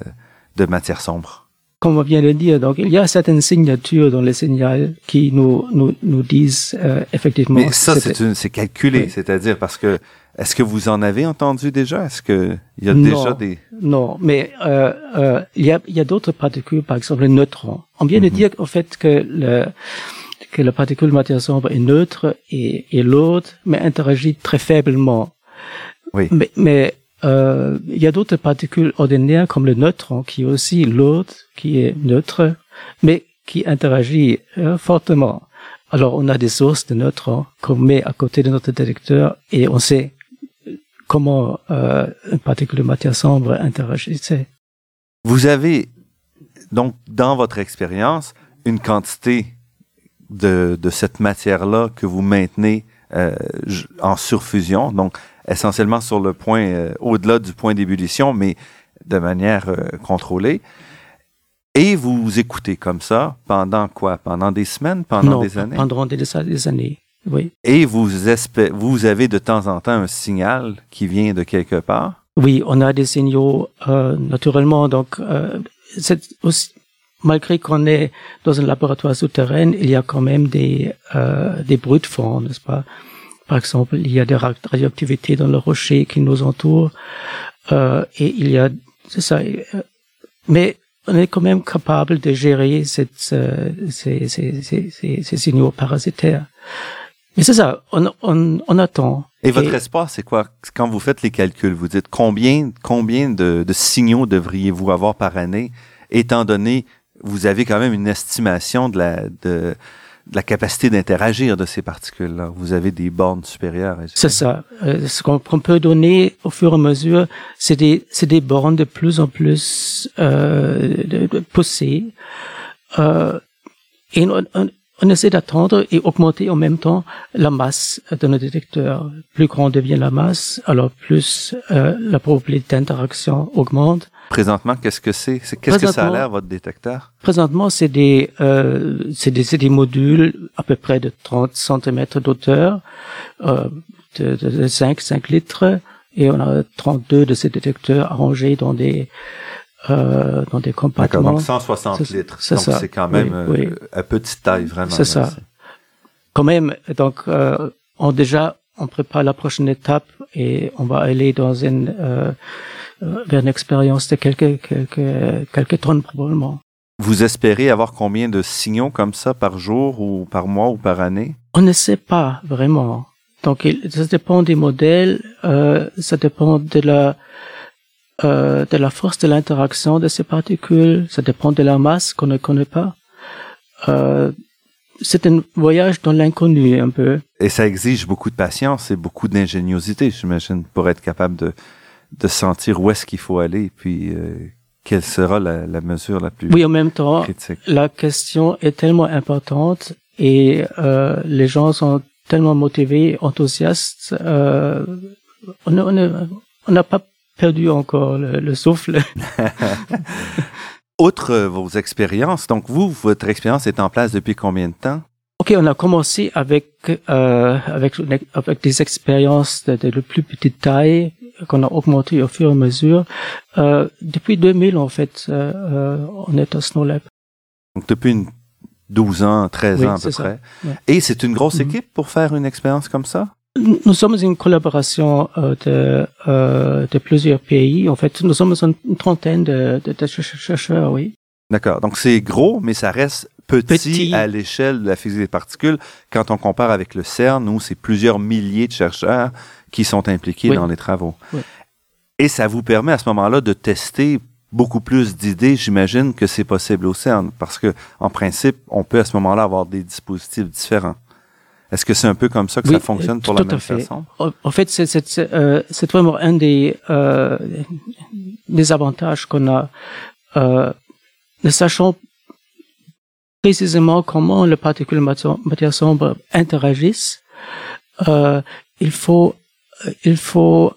S2: de matière sombre?
S3: Comme on vient de dire, donc il y a certaines signatures dans les signaux qui nous nous, nous disent euh, effectivement.
S2: Mais ça, c'est calculé,
S3: Oui.
S2: c'est-à-dire parce que est-ce que vous en avez entendu déjà? Est-ce que il y a
S3: Non.
S2: déjà des
S3: Non, mais euh, euh, il y a, il y a d'autres particules, par exemple les neutrons. On vient de dire en fait que le que la particule matière sombre est neutre et, et l'autre, mais interagit très faiblement.
S2: Oui.
S3: Mais, mais euh, il y a d'autres particules ordinaires comme le neutron qui est aussi l'autre qui est neutre, mais qui interagit euh, fortement. Alors on a des sources de neutrons qu'on met à côté de notre détecteur et on sait comment euh, une particule de matière sombre interagissait.
S2: Vous avez donc dans votre expérience une quantité de, cette matière-là que vous maintenez en surfusion, donc essentiellement sur le point euh, au-delà du point d'ébullition, mais de manière euh, contrôlée. Et vous écoutez comme ça pendant quoi? Pendant des semaines, pendant
S3: non,
S2: des années?
S3: pendant des, des années. Oui.
S2: Et vous, avez de temps en temps un signal qui vient de quelque part?
S3: Oui, on a des signaux euh, naturellement. Donc, aussi, malgré qu'on est dans un laboratoire souterrain, il y a quand même des des bruits de fond, n'est-ce pas? Par exemple, il y a des ra- radioactivités dans le rocher qui nous entoure, euh, et il y a, c'est ça. euh, mais on est quand même capable de gérer cette, euh, ces, ces, ces, ces, signaux parasitaires. Mais c'est ça, on, on, on attend.
S2: Et votre espoir, c'est quoi? Quand vous faites les calculs, vous dites combien, combien de, de signaux devriez-vous avoir par année, étant donné, vous avez quand même une estimation de la, de la capacité d'interagir de ces particules-là. Vous avez des bornes supérieures.
S3: C'est ça. Euh, ce qu'on peut donner au fur et à mesure, c'est des, des bornes de plus en plus euh, de, de poussées. Euh, et on, on, on essaie d'attendre et augmenter en même temps la masse de nos détecteurs. Plus grand devient la masse, alors plus euh, la probabilité d'interaction augmente.
S2: Présentement, qu'est-ce que c'est? Qu'est-ce que ça a l'air votre détecteur?
S3: Présentement, c'est des, euh, c'est des, des modules à peu près de 30 cm d'auteur, euh, de, de, de 5, 5 litres, et on a 32 de ces détecteurs arrangés dans des euh, dans des compartiments.
S2: donc 160 litres. Donc c'est quand même oui, oui. à petite taille, vraiment.
S3: C'est ça. Quand même, donc euh, on déjà on prépare la prochaine étape et on va aller dans une euh, vers une expérience de quelques quelques quelques tonnes probablement.
S2: Vous espérez avoir combien de signaux comme ça par jour ou par mois ou par année?
S3: On ne sait pas vraiment. Donc ça dépend des modèles, euh, ça dépend de la euh, de la force de l'interaction de ces particules, ça dépend de la masse qu'on ne connaît pas. Euh, c'est un voyage dans l'inconnu un peu.
S2: Et ça exige beaucoup de patience et beaucoup d'ingéniosité, j'imagine, pour être capable de, de sentir où est-ce qu'il faut aller, puis euh, quelle sera la, la, mesure la plus
S3: Oui, en même temps,
S2: critique.
S3: la question est tellement importante et euh, les gens sont tellement motivés, enthousiastes. Euh, on n'a pas perdu encore le, le souffle.
S2: Outre vos expériences, donc vous, votre expérience est en place depuis combien de temps?
S3: Ok, on a commencé avec euh, avec avec des expériences de, de, plus petite taille qu'on a augmenté au fur et à mesure. Euh, depuis 2000, en fait, euh, euh, on est à Snow Lab.
S2: Donc depuis une 12 ans, 13
S3: oui,
S2: ans à peu
S3: ça.
S2: près.
S3: Ouais.
S2: Et c'est une grosse
S3: Mhm.
S2: équipe pour faire une expérience comme ça?
S3: Nous sommes une collaboration euh, de, euh, de plusieurs pays. En fait, nous sommes une trentaine de, de, de chercheurs, oui.
S2: D'accord. Donc c'est gros, mais ça reste petit,
S3: Petit.
S2: à l'échelle de la physique des particules. Quand on compare avec le CERN, où c'est plusieurs milliers de chercheurs qui sont impliqués
S3: Oui.
S2: dans les travaux.
S3: Oui.
S2: Et ça vous permet à ce moment-là de tester beaucoup plus d'idées, j'imagine, que c'est possible au CERN, parce que en principe, on peut à ce moment-là avoir des dispositifs différents. Est-ce que c'est un peu comme ça que
S3: Oui,
S2: ça fonctionne pour
S3: tout
S2: la même
S3: fait.
S2: façon?
S3: En fait, c'est euh, c'est vraiment un des euh, des avantages qu'on a. Euh, ne sachant précisément comment les particules matière, matière sombre interagissent, il faut il faut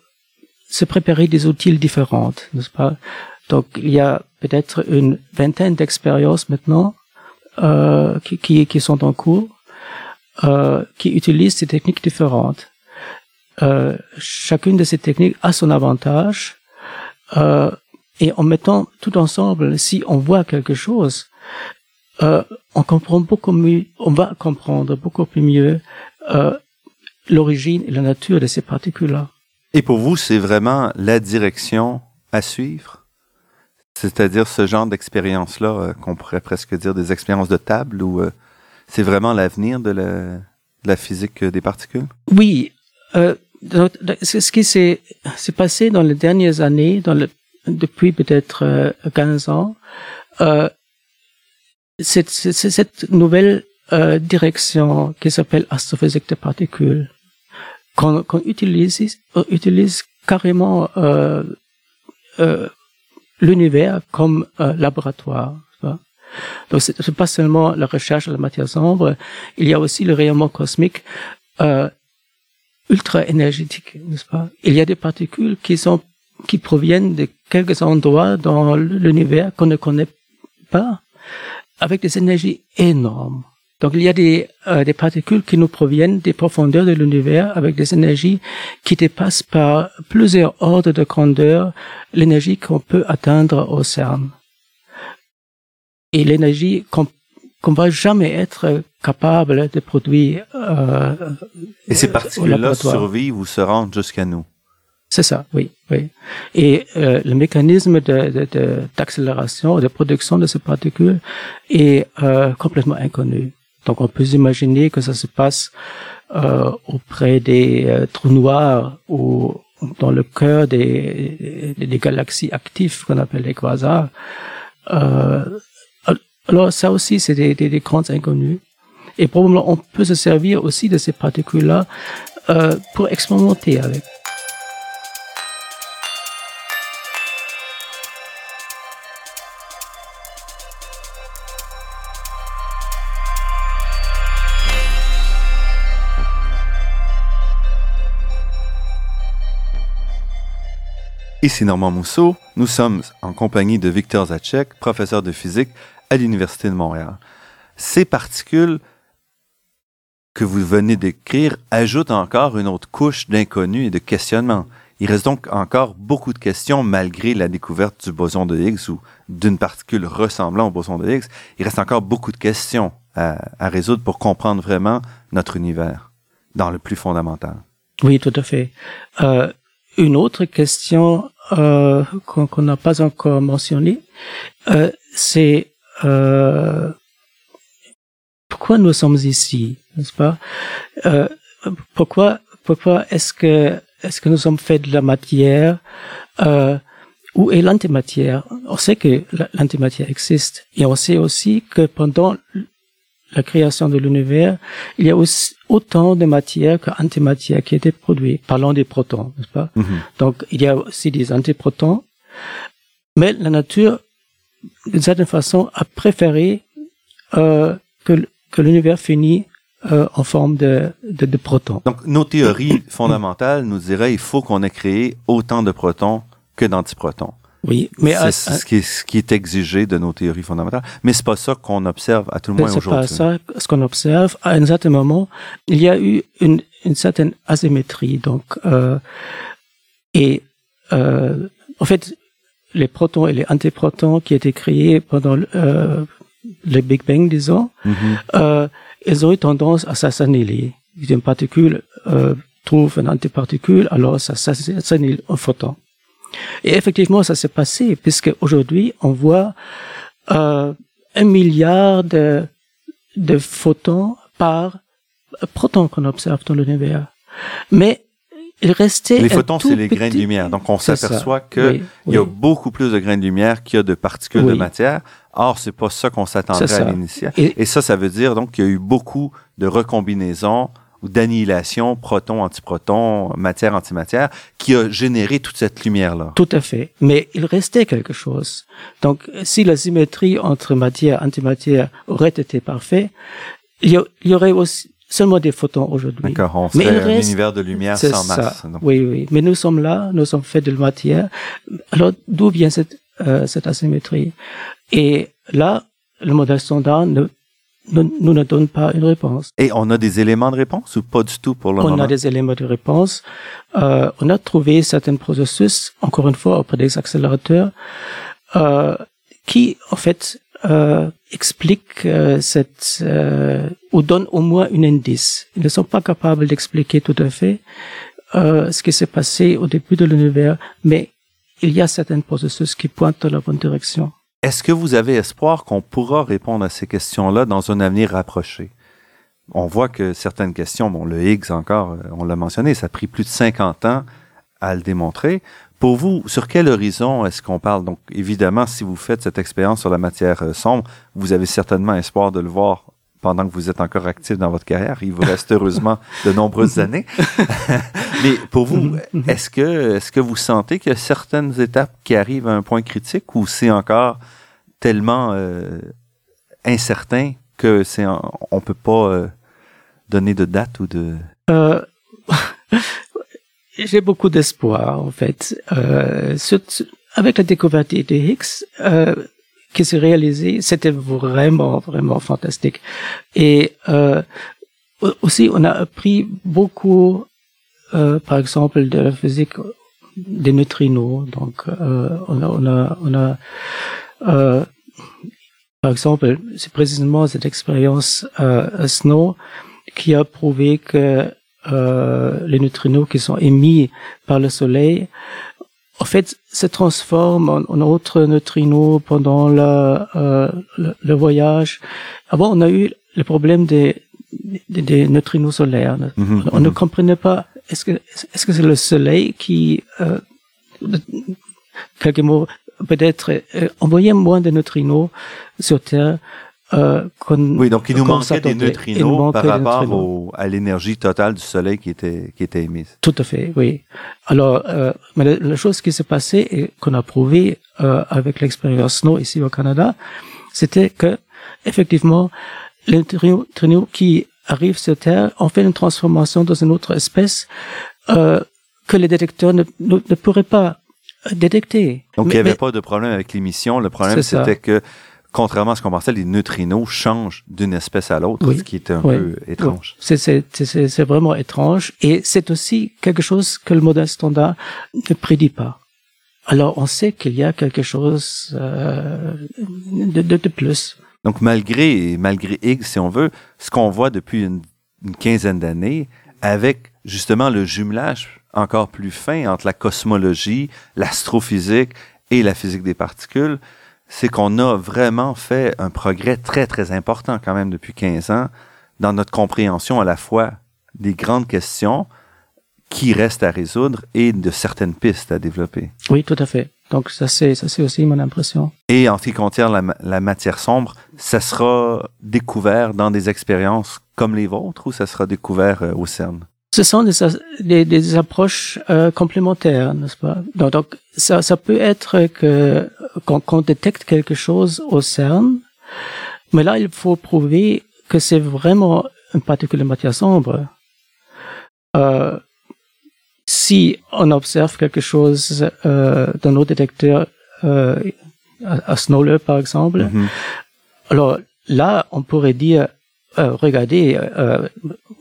S3: se préparer des outils différents, n'est-ce pas? Donc il y a peut-être une vingtaine d'expériences maintenant euh, qui, qui qui sont en cours euh, qui utilisent des techniques différentes. Euh, chacune de ces techniques a son avantage. Euh, et en mettant tout ensemble, si on voit quelque chose, euh, on comprend beaucoup mieux, on va comprendre beaucoup plus mieux euh, l'origine et la nature de ces particules-là.
S2: Et pour vous, c'est vraiment la direction à suivre? C'est-à-dire ce genre d'expérience-là, euh, qu'on pourrait presque dire des expériences de table, ou euh, c'est vraiment l'avenir de la, de la physique des particules?
S3: Oui, euh, c'est ce qui s'est passé dans les dernières années, dans le, depuis peut-être euh, 15 ans, euh, cette, nouvelle direction qui s'appelle astrophysique des particules, qu'on qu'on utilise, on utilise carrément euh, euh, l'univers comme euh, laboratoire. Donc c'est pas seulement la recherche de la matière sombre, il y a aussi le rayonnement cosmique euh, ultra énergétique, n'est-ce pas? Il y a des particules qui sont qui proviennent de quelques endroits dans l'univers qu'on ne connaît pas, avec des énergies énormes. Donc il y a des, euh, des particules qui nous proviennent des profondeurs de l'univers avec des énergies qui dépassent par plusieurs ordres de grandeur l'énergie qu'on peut atteindre au CERN. Et l'énergie qu'on qu'on va jamais être capable de produire. Euh,
S2: Et ces particules-là survivent ou se rendent jusqu'à nous?
S3: C'est ça, oui, oui. Et euh, le mécanisme de, de, de, d'accélération, de production de ces particules est euh, complètement inconnu. Donc on peut imaginer que ça se passe euh, auprès des euh, trous noirs ou dans le cœur des, des galaxies actives qu'on appelle les quasars. Euh, alors ça aussi, c'est des, des, des grandes inconnues. Et probablement, on peut se servir aussi de ces particules-là pour expérimenter avec.
S2: Ici Normand Mousseau, nous sommes en compagnie de Victor Zacek, professeur de physique à l'Université de Montréal. Ces particules que vous venez d'écrire ajoutent encore une autre couche d'inconnu et de questionnement. Il reste donc encore beaucoup de questions malgré la découverte du boson de Higgs ou d'une particule ressemblant au boson de Higgs. Il reste encore beaucoup de questions à, résoudre pour comprendre vraiment notre univers dans le plus fondamental.
S3: Oui, tout à fait. Euh, une autre question euh, qu'on n'a pas encore mentionnée, euh, c'est euh, pourquoi nous sommes ici, n'est-ce pas? Euh, Pourquoi, pourquoi est-ce que est-ce que nous sommes faits de la matière euh, Où est l'antimatière? On sait que l'antimatière existe et on sait aussi que pendant la création de l'univers, il y a aussi autant de matière qu'antimatière qui étaient produites. Parlons des protons, n'est-ce pas? Mm -hmm. Donc, il y a aussi des antiprotons. Mais la nature, d'une certaine façon, a préféré euh, que, que l'univers finisse euh, en forme de, de, de, protons.
S2: Donc, nos théories fondamentales nous diraient il faut qu'on ait créé autant de protons que d'antiprotons.
S3: Oui, mais
S2: c'est ce, qui est, ce qui est exigé de nos théories fondamentales. Mais c'est pas ça qu'on observe à tout le moins aujourd'hui.
S3: C'est pas ça ce qu'on observe. À un certain moment, il y a eu une, une certaine asymétrie. Donc, euh, et euh, en fait, les protons et les antiprotons qui étaient créés pendant euh, le Big Bang, disons, euh, ils ont eu tendance à s'assigner. Une particule euh, trouve une antiparticule, alors ça s'annule un photon. Et effectivement, ça s'est passé, puisque aujourd'hui, on voit euh, un milliard de, de photons par proton qu'on observe dans l'univers. Mais il restait
S2: les photons, c'est les grains de lumière. Donc, on s'aperçoit qu'il oui, oui. y a beaucoup plus de grains de lumière qu'il y a de particules oui. de matière. Or, c'est pas ça qu'on s'attendrait à l'initial. Et, Et, ça, ça veut dire donc qu'il y a eu beaucoup de recombinaisons ou d'annihilation, proton, antiproton, matière, antimatière, qui a généré toute cette lumière-là.
S3: Tout à fait. Mais il restait quelque chose. Donc, si la symétrie entre matière et antimatière aurait été parfaite, il y, aurait aussi seulement des photons aujourd'hui.
S2: D'accord, on serait un reste, univers de lumière sans masse.
S3: Oui, oui. Mais nous sommes là, nous sommes faits de matière. Alors, d'où vient cette, euh, cette asymétrie? Et là, le modèle standard ne nous, nous, ne donne pas une réponse.
S2: Et on a des éléments de réponse ou pas du tout pour le
S3: on
S2: moment?
S3: On a des éléments de réponse. Euh, on a trouvé certains processus, encore une fois, auprès des accélérateurs, euh, qui, en fait, euh, expliquent euh, cette, euh, ou donnent au moins un indice. Ils ne sont pas capables d'expliquer tout à fait euh, ce qui s'est passé au début de l'univers, mais il y a certains processus qui pointent dans la bonne direction.
S2: Est-ce que vous avez espoir qu'on pourra répondre à ces questions-là dans un avenir rapproché? On voit que certaines questions, bon, le Higgs encore, on l'a mentionné, ça a pris plus de 50 ans à le démontrer. Pour vous, sur quel horizon est-ce qu'on parle? Donc, évidemment, si vous faites cette expérience sur la matière sombre, vous avez certainement espoir de le voir pendant que vous êtes encore actif dans votre carrière. Il vous reste heureusement de nombreuses années. Mais pour vous, est-ce que, est-ce que vous sentez qu'il y a certaines étapes qui arrivent à un point critique ou c'est encore tellement euh, incertain que c'est, on peut pas euh, donner de date ou de.
S3: Euh, J'ai beaucoup d'espoir en fait. Avec la découverte des Higgs, qui s'est réalisé, c'était vraiment, vraiment fantastique. Et euh, aussi, on a appris beaucoup, euh, par exemple, de la physique des neutrinos. Donc, euh, on a, on a, on a euh, par exemple, c'est précisément cette expérience euh, Snow qui a prouvé que euh, les neutrinos qui sont émis par le Soleil en fait, se transforme en, en autre neutrino pendant le, euh, le, le, voyage. Avant, on a eu le problème des, des, des neutrinos solaires.
S2: Mhm,
S3: On ne
S2: mhm.
S3: comprenait pas, est-ce que est-ce que c'est le soleil qui, euh, quelques mots, peut-être euh, envoyait moins de neutrinos sur Terre euh,
S2: Oui, donc il nous manquait des neutrinos par rapport au- à l'énergie totale du Soleil qui était, qui était émise.
S3: Tout à fait, oui. Alors, euh, mais la, la chose qui s'est passée et qu'on a prouvé euh, avec l'expérience SNOW ici au Canada, c'était que effectivement, les neutrinos qui arrivent sur Terre ont fait une transformation dans une autre espèce que les détecteurs ne, ne, ne pourraient pas détecter.
S2: Donc,
S3: Mais-
S2: il n'y avait
S3: mais-
S2: pas de problème avec l'émission. Le problème, c'était que, contrairement à ce qu'on pensait, les neutrinos changent d'une espèce à l'autre,
S3: Oui.
S2: ce qui était un
S3: Oui.
S2: peu étrange.
S3: C'est- vraiment étrange et c'est aussi quelque chose que le modèle standard ne prédit pas. Alors on sait qu'il y a quelque chose euh, de, de, de plus.
S2: Donc, malgré, malgré Higgs, si on veut, ce qu'on voit depuis une, une quinzaine d'années, avec justement le jumelage encore plus fin entre la cosmologie, l'astrophysique et la physique des particules, c'est qu'on a vraiment fait un progrès très, très important quand même depuis 15 ans dans notre compréhension à la fois des grandes questions qui restent à résoudre et de certaines pistes à développer.
S3: Oui, tout à fait. Donc ça c'est ça c'est aussi mon impression.
S2: Et en ce qui concerne la, ma- la matière sombre, ça sera découvert dans des expériences comme les vôtres ou ça sera découvert euh, au CERN?
S3: Ce sont des, des, des approches euh, complémentaires, n'est-ce pas? Donc, donc, ça, ça peut être que qu'on qu'on détecte quelque chose au CERN, mais là il faut prouver que c'est vraiment une particule de matière sombre. Euh, si on observe quelque chose euh, dans nos détecteurs euh, à, à Snowler par exemple,
S2: Mhm.
S3: alors là, on pourrait dire, euh, regardez, euh,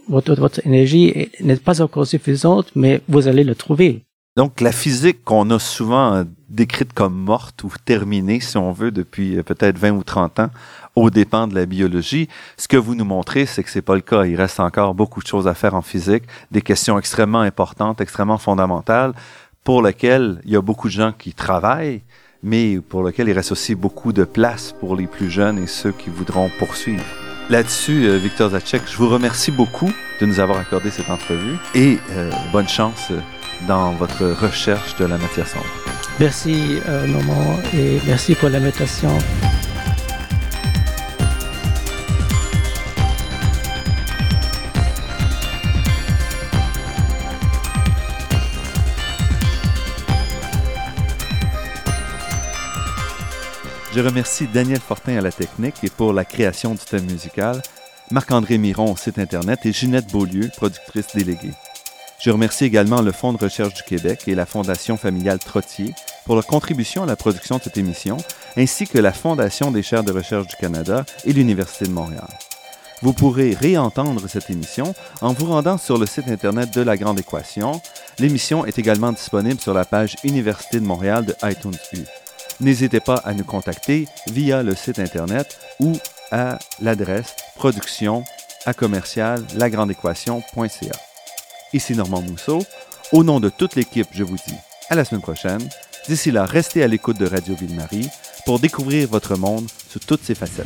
S3: votre, votre énergie est- n'est pas encore suffisante, mais vous allez le trouver.
S2: Donc, la physique qu'on a souvent euh, décrite comme morte ou terminée, si on veut, depuis euh, peut-être 20 ou 30 ans, aux dépens de la biologie, ce que vous nous montrez, c'est que c'est pas le cas. Il reste encore beaucoup de choses à faire en physique, des questions extrêmement importantes, extrêmement fondamentales, pour lesquelles il y a beaucoup de gens qui travaillent, mais pour lesquelles il reste aussi beaucoup de place pour les plus jeunes et ceux qui voudront poursuivre. Là-dessus, euh, Victor Zacek, je vous remercie beaucoup de nous avoir accordé cette entrevue et euh, bonne chance euh, dans votre recherche de la matière sombre.
S3: Merci, euh, Normand, et merci pour l'invitation.
S2: Je remercie Daniel Fortin à la technique et pour la création du thème musical, Marc-André Miron au site Internet et Ginette Beaulieu, productrice déléguée. Je remercie également le Fonds de recherche du Québec et la Fondation familiale Trottier pour leur contribution à la production de cette émission, ainsi que la Fondation des chaires de recherche du Canada et l'Université de Montréal. Vous pourrez réentendre cette émission en vous rendant sur le site Internet de La Grande Équation. L'émission est également disponible sur la page Université de Montréal de iTunes U. N'hésitez pas à nous contacter via le site Internet ou à l'adresse production à commercial lagrandeéquation.ca. Ici Normand Mousseau. Au nom de toute l'équipe, je vous dis à la semaine prochaine. D'ici là, restez à l'écoute de Radio Ville-Marie pour découvrir votre monde sous toutes ses facettes.